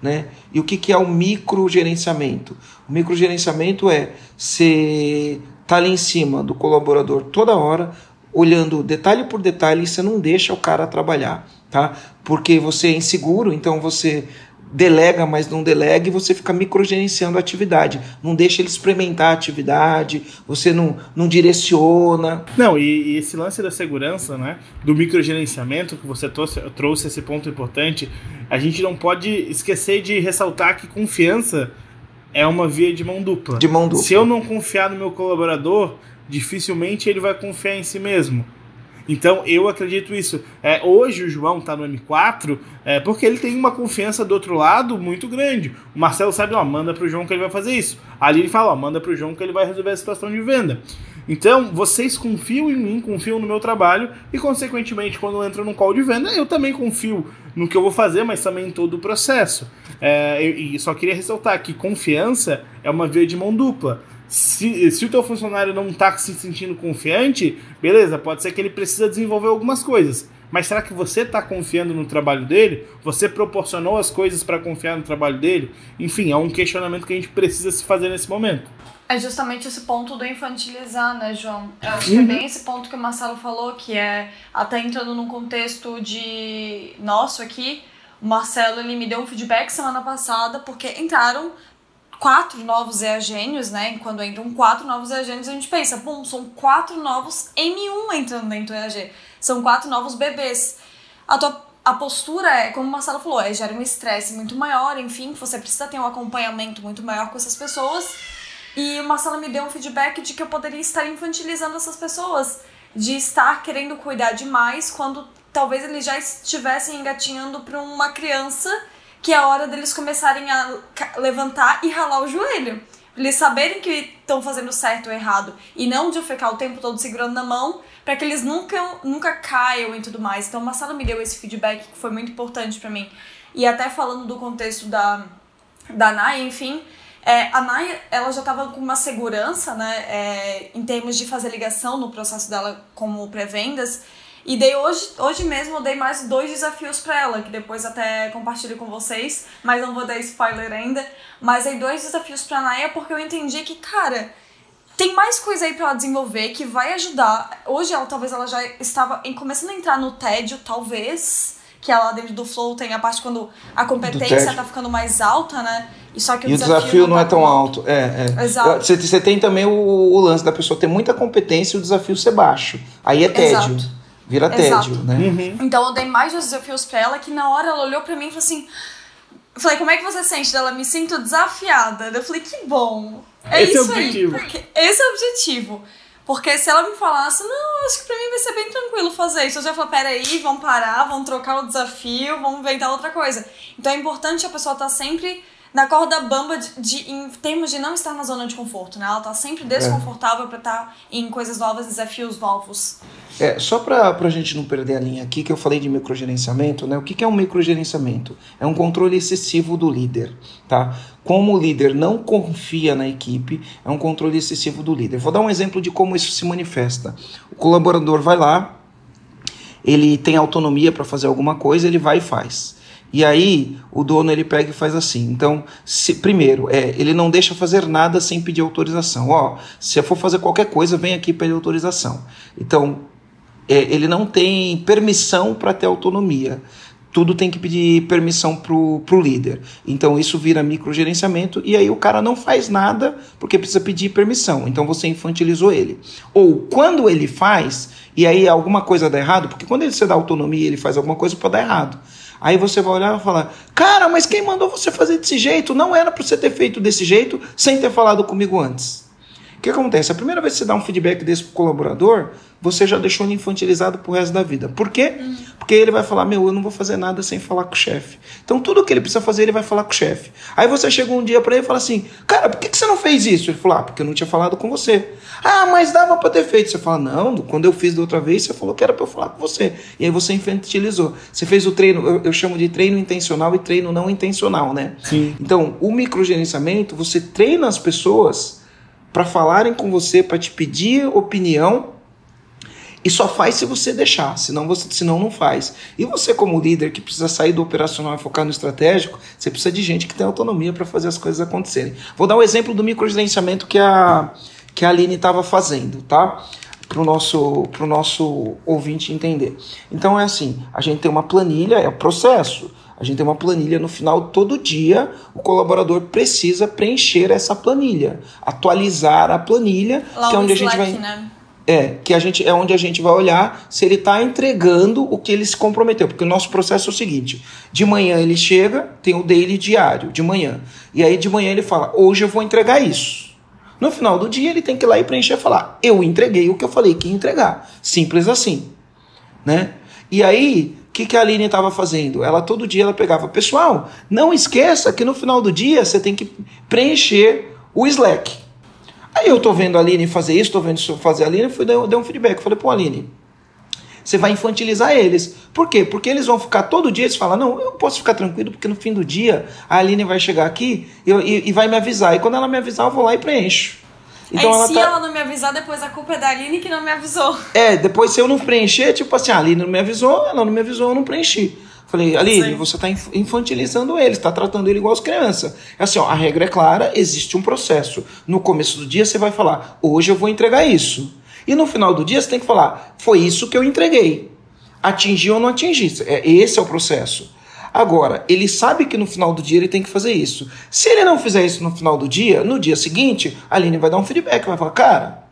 Né? E o que, que é o microgerenciamento? O microgerenciamento é ser tá ali em cima do colaborador toda hora, olhando detalhe por detalhe, e você não deixa o cara trabalhar, tá? Porque você é inseguro, então você delega, mas não delega, e você fica microgerenciando a atividade. Não deixa ele experimentar a atividade, você não, não direciona. Não, e, e esse lance da segurança, né? Do microgerenciamento, que você trouxe, trouxe esse ponto importante, a gente não pode esquecer de ressaltar que confiança é uma via de mão dupla. De mão dupla. Se eu não confiar no meu colaborador, dificilmente ele vai confiar em si mesmo. Então eu acredito isso. É, hoje o João está no M4 é, porque ele tem uma confiança do outro lado muito grande. O Marcelo sabe, ó, manda para o João que ele vai fazer isso. Ali ele fala, ó, manda para o João que ele vai resolver a situação de venda. Então vocês confiam em mim, confiam no meu trabalho e consequentemente quando eu entro num call de venda eu também confio no que eu vou fazer, mas também em todo o processo. É, e só queria ressaltar que confiança é uma via de mão dupla. Se, se o teu funcionário não está se sentindo confiante, beleza, pode ser que ele precisa desenvolver algumas coisas. Mas será que você está confiando no trabalho dele? Você proporcionou as coisas para confiar no trabalho dele? Enfim, é um questionamento que a gente precisa se fazer nesse momento. É justamente esse ponto do infantilizar, né, João? Eu acho que é bem esse ponto que o Marcelo falou, que é até entrando num contexto de nosso aqui, o Marcelo ele me deu um feedback semana passada, porque entraram quatro novos EAGênios, né? Quando entram quatro novos EAGênios, a gente pensa, bom, são quatro novos M1 entrando dentro do EAG. São quatro novos bebês. A tua a postura é, como o Marcelo falou, é, gera um estresse muito maior, enfim, você precisa ter um acompanhamento muito maior com essas pessoas. E o Marcelo me deu um feedback de que eu poderia estar infantilizando essas pessoas, de estar querendo cuidar demais quando talvez eles já estivessem engatinhando para uma criança que é a hora deles começarem a levantar e ralar o joelho. Eles saberem que estão fazendo certo ou errado e não de eu ficar o tempo todo segurando na mão para que eles nunca, nunca caiam e tudo mais. Então, o Marcelo me deu esse feedback que foi muito importante para mim. E até falando do contexto da, da Naya, enfim, é, a Naya, ela já estava com uma segurança, né, é, em termos de fazer ligação no processo dela como pré-vendas. E dei hoje, hoje mesmo eu dei mais dois desafios para ela, que depois até compartilho com vocês, mas não vou dar spoiler ainda. Mas dei dois desafios pra Naya porque eu entendi que, cara, tem mais coisa aí para ela desenvolver que vai ajudar. Hoje ela talvez ela já estava em, começando a entrar no tédio, talvez, que ela dentro do flow tem a parte quando a competência tá ficando mais alta, né? E, só que o, e desafio, desafio não, não tá é tão alto. alto. É, é. Exato. Você, você tem também o, o, lance da pessoa ter muita competência e o desafio ser baixo. Aí é tédio. Exato. Vira Exato. tédio, né? Uhum. Então eu dei mais desafios pra ela que na hora ela olhou pra mim e falou assim. Eu falei, como é que você sente? Ela me sinto desafiada. Eu falei, que bom. É esse isso é o objetivo. aí. Porque esse é o objetivo. Porque se ela me falasse, não, acho que pra mim vai ser bem tranquilo fazer isso. Eu já falei, peraí, vamos parar, vamos trocar o desafio, vamos inventar outra coisa. Então é importante a pessoa estar tá sempre na corda bamba de, de, em termos de não estar na zona de conforto, né? Ela tá sempre desconfortável é. para estar tá em coisas novas, desafios novos. É, só para a gente não perder a linha aqui, que eu falei de microgerenciamento, né? O que, que é um microgerenciamento? É um controle excessivo do líder, tá? Como o líder não confia na equipe, é um controle excessivo do líder. Vou dar um exemplo de como isso se manifesta. O colaborador vai lá, ele tem autonomia para fazer alguma coisa, ele vai e faz. E aí o dono ele pega e faz assim. Então, se, primeiro, é, ele não deixa fazer nada sem pedir autorização. Ó, se eu for fazer qualquer coisa, vem aqui pedir autorização. Então, é, ele não tem permissão para ter autonomia. Tudo tem que pedir permissão para o líder. Então isso vira microgerenciamento e aí o cara não faz nada porque precisa pedir permissão. Então você infantilizou ele. Ou quando ele faz, e aí alguma coisa dá errado, porque quando ele se dá autonomia ele faz alguma coisa, pode dar errado. Aí você vai olhar e falar: Cara, mas quem mandou você fazer desse jeito? Não era para você ter feito desse jeito sem ter falado comigo antes. O que acontece? A primeira vez que você dá um feedback desse pro colaborador, você já deixou ele infantilizado pro resto da vida. Por quê? Uhum. Porque ele vai falar: Meu, eu não vou fazer nada sem falar com o chefe. Então tudo que ele precisa fazer, ele vai falar com o chefe. Aí você chega um dia para ele e fala assim: Cara, por que, que você não fez isso? Ele falou: Ah, porque eu não tinha falado com você. Ah, mas dava para ter feito. Você fala: Não, quando eu fiz da outra vez, você falou que era para eu falar com você. E aí você infantilizou. Você fez o treino, eu, eu chamo de treino intencional e treino não intencional, né? Sim. Então, o microgerenciamento, você treina as pessoas para falarem com você, para te pedir opinião. E só faz se você deixar, senão, você, senão não faz. E você, como líder que precisa sair do operacional e focar no estratégico, você precisa de gente que tem autonomia para fazer as coisas acontecerem. Vou dar um exemplo do microgerenciamento que a, que a Aline estava fazendo, tá? Para o nosso, pro nosso ouvinte entender. Então é assim: a gente tem uma planilha, é o processo. A gente tem uma planilha no final, todo dia o colaborador precisa preencher essa planilha, atualizar a planilha, Lá que é onde a gente vai. Né? É, que a gente é onde a gente vai olhar se ele está entregando o que ele se comprometeu. Porque o nosso processo é o seguinte: de manhã ele chega, tem o daily diário, de manhã. E aí de manhã ele fala: hoje eu vou entregar isso. No final do dia ele tem que ir lá e preencher e falar: eu entreguei o que eu falei que ia entregar. Simples assim. Né? E aí, que, que a Aline estava fazendo? Ela todo dia ela pegava, pessoal, não esqueça que no final do dia você tem que preencher o Slack. Aí eu tô vendo a Aline fazer isso, tô vendo isso fazer a Aline, fui dei um feedback. Falei, pô, Aline, você vai infantilizar eles. Por quê? Porque eles vão ficar todo dia, eles falam, não, eu posso ficar tranquilo, porque no fim do dia a Aline vai chegar aqui e, e, e vai me avisar. E quando ela me avisar, eu vou lá e preencho. Então é, ela se tá... ela não me avisar, depois a culpa é da Aline que não me avisou. É, depois se eu não preencher, tipo assim, a Aline não me avisou, ela não me avisou, eu não preenchi. Falei, Aline, Sim. você está infantilizando ele, está tratando ele igual as crianças. É assim, ó, a regra é clara, existe um processo. No começo do dia você vai falar, hoje eu vou entregar isso. E no final do dia você tem que falar, foi isso que eu entreguei. Atingi ou não atingi. É, esse é o processo. Agora, ele sabe que no final do dia ele tem que fazer isso. Se ele não fizer isso no final do dia, no dia seguinte, a Aline vai dar um feedback, vai falar, cara,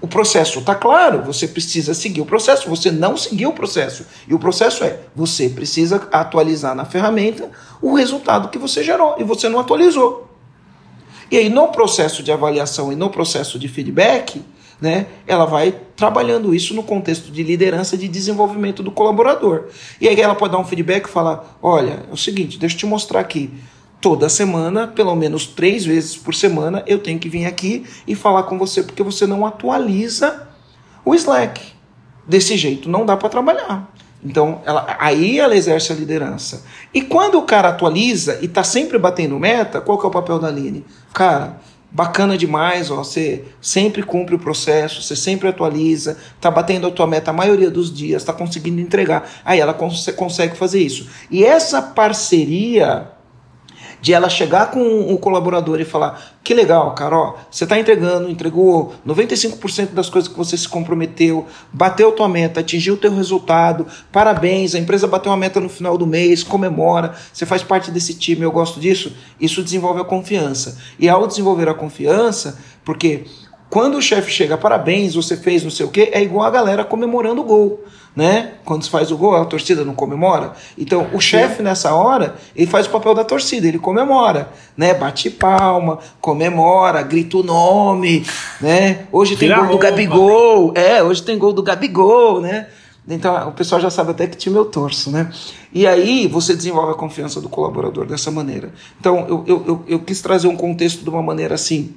o processo está claro, você precisa seguir o processo, você não seguiu o processo. E o processo é: você precisa atualizar na ferramenta o resultado que você gerou e você não atualizou. E aí, no processo de avaliação e no processo de feedback, né, ela vai trabalhando isso no contexto de liderança de desenvolvimento do colaborador. E aí ela pode dar um feedback e falar: olha, é o seguinte, deixa eu te mostrar aqui toda semana, pelo menos três vezes por semana, eu tenho que vir aqui e falar com você porque você não atualiza o Slack. Desse jeito não dá para trabalhar. Então, ela, aí ela exerce a liderança. E quando o cara atualiza e está sempre batendo meta, qual que é o papel da Aline? Cara, bacana demais, ó, você sempre cumpre o processo, você sempre atualiza, tá batendo a tua meta a maioria dos dias, está conseguindo entregar. Aí ela cons consegue fazer isso. E essa parceria de ela chegar com o colaborador e falar: que legal, cara, ó, você está entregando, entregou 95% das coisas que você se comprometeu, bateu tua meta, atingiu o teu resultado, parabéns, a empresa bateu uma meta no final do mês, comemora, você faz parte desse time, eu gosto disso. Isso desenvolve a confiança. E ao desenvolver a confiança, porque quando o chefe chega, parabéns, você fez não sei o quê, é igual a galera comemorando o gol né? Quando se faz o gol, a torcida não comemora. Então, o chefe nessa hora, ele faz o papel da torcida, ele comemora, né? Bate palma, comemora, grita o nome, né? Hoje tem Tira gol do Gabigol, é, hoje tem gol do Gabigol, né? Então, o pessoal já sabe até que time eu torço, né? E aí, você desenvolve a confiança do colaborador dessa maneira. Então, eu, eu, eu, eu quis trazer um contexto de uma maneira assim,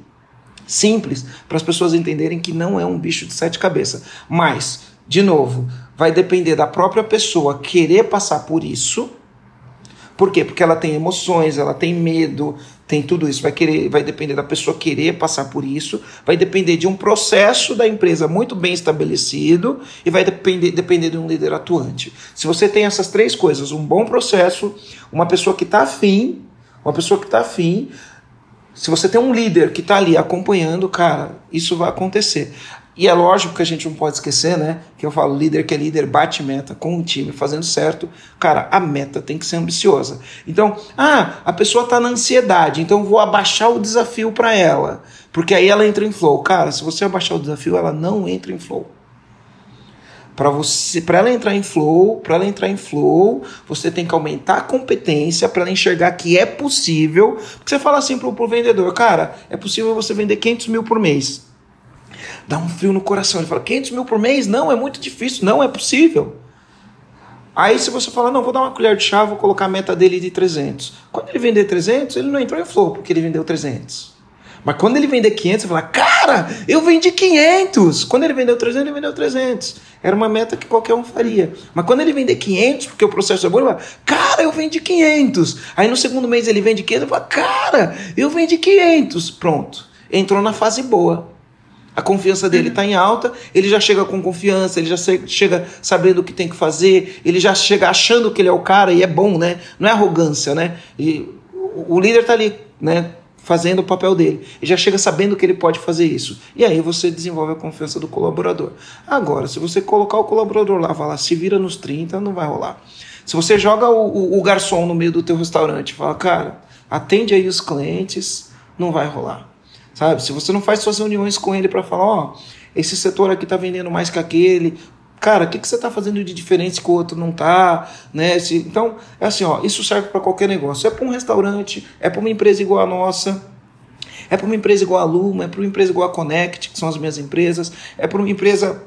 simples, para as pessoas entenderem que não é um bicho de sete cabeças. Mas, de novo, vai depender da própria pessoa querer passar por isso. Por quê? Porque ela tem emoções, ela tem medo, tem tudo isso. Vai, querer, vai depender da pessoa querer passar por isso, vai depender de um processo da empresa muito bem estabelecido e vai depender, depender de um líder atuante. Se você tem essas três coisas, um bom processo, uma pessoa que está afim, uma pessoa que está afim, se você tem um líder que está ali acompanhando, cara, isso vai acontecer. E é lógico que a gente não pode esquecer, né? Que eu falo, líder que é líder bate meta com o time, fazendo certo. Cara, a meta tem que ser ambiciosa. Então, ah, a pessoa está na ansiedade, então vou abaixar o desafio para ela. Porque aí ela entra em flow. Cara, se você abaixar o desafio, ela não entra em flow. Para você, para ela entrar em flow, para ela entrar em flow, você tem que aumentar a competência para ela enxergar que é possível. Porque você fala assim pro, pro vendedor, cara, é possível você vender 500 mil por mês. Dá um frio no coração. Ele fala, 500 mil por mês? Não, é muito difícil. Não, é possível. Aí se você falar, não, vou dar uma colher de chá, vou colocar a meta dele de 300. Quando ele vender 300, ele não entrou em flow, porque ele vendeu 300. Mas quando ele vender 500, você fala, cara, eu vendi 500. Quando ele vendeu 300, ele vendeu 300. Era uma meta que qualquer um faria. Mas quando ele vender 500, porque o processo é bom, ele fala, cara, eu vendi 500. Aí no segundo mês ele vende 500, ele fala, cara, eu vendi 500. Pronto. Entrou na fase boa. A confiança dele está em alta, ele já chega com confiança, ele já chega sabendo o que tem que fazer, ele já chega achando que ele é o cara e é bom, né? Não é arrogância, né? E o líder está ali, né? Fazendo o papel dele. E já chega sabendo que ele pode fazer isso. E aí você desenvolve a confiança do colaborador. Agora, se você colocar o colaborador lá, falar, se vira nos 30, não vai rolar. Se você joga o, o, o garçom no meio do teu restaurante fala, cara, atende aí os clientes, não vai rolar. Sabe? Se você não faz suas reuniões com ele para falar, ó, oh, esse setor aqui tá vendendo mais que aquele, cara, o que, que você está fazendo de diferente que o outro não tá, né? Se, então, é assim, ó, isso serve para qualquer negócio. É para um restaurante, é para uma empresa igual a nossa, é para uma empresa igual a Luma, é para uma empresa igual a Connect, que são as minhas empresas, é para uma empresa.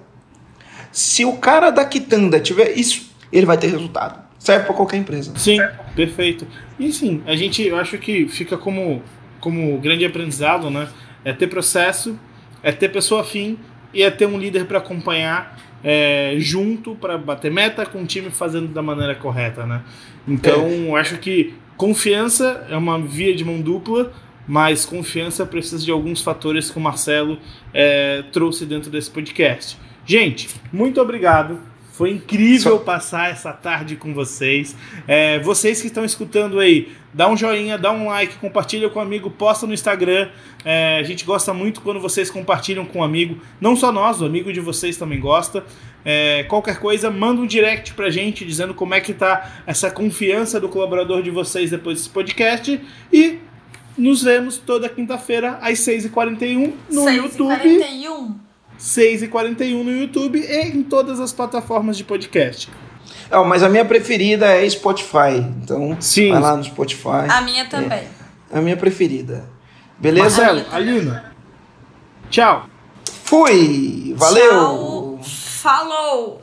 Se o cara da quitanda tiver isso, ele vai ter resultado. Serve para qualquer empresa. Sim, perfeito. E sim, a gente, eu acho que fica como como grande aprendizado, né? É ter processo, é ter pessoa afim e é ter um líder para acompanhar é, junto para bater meta com o time fazendo da maneira correta, né? Então, é. acho que confiança é uma via de mão dupla, mas confiança precisa de alguns fatores que o Marcelo é, trouxe dentro desse podcast. Gente, muito obrigado. Foi incrível Só... passar essa tarde com vocês. É, vocês que estão escutando aí, dá um joinha, dá um like, compartilha com um amigo, posta no Instagram. É, a gente gosta muito quando vocês compartilham com um amigo. Não só nós, o amigo de vocês também gosta. É, qualquer coisa, manda um direct pra gente dizendo como é que tá essa confiança do colaborador de vocês depois desse podcast. E nos vemos toda quinta-feira às 6h41 no 6 YouTube. 41 6h41 no YouTube e em todas as plataformas de podcast. Oh, mas a minha preferida é Spotify. Então, Sim. vai lá no Spotify. A minha também. É a minha preferida. Beleza? Marcelo, Alina. Tchau. Fui. Valeu. Tchau. Falou.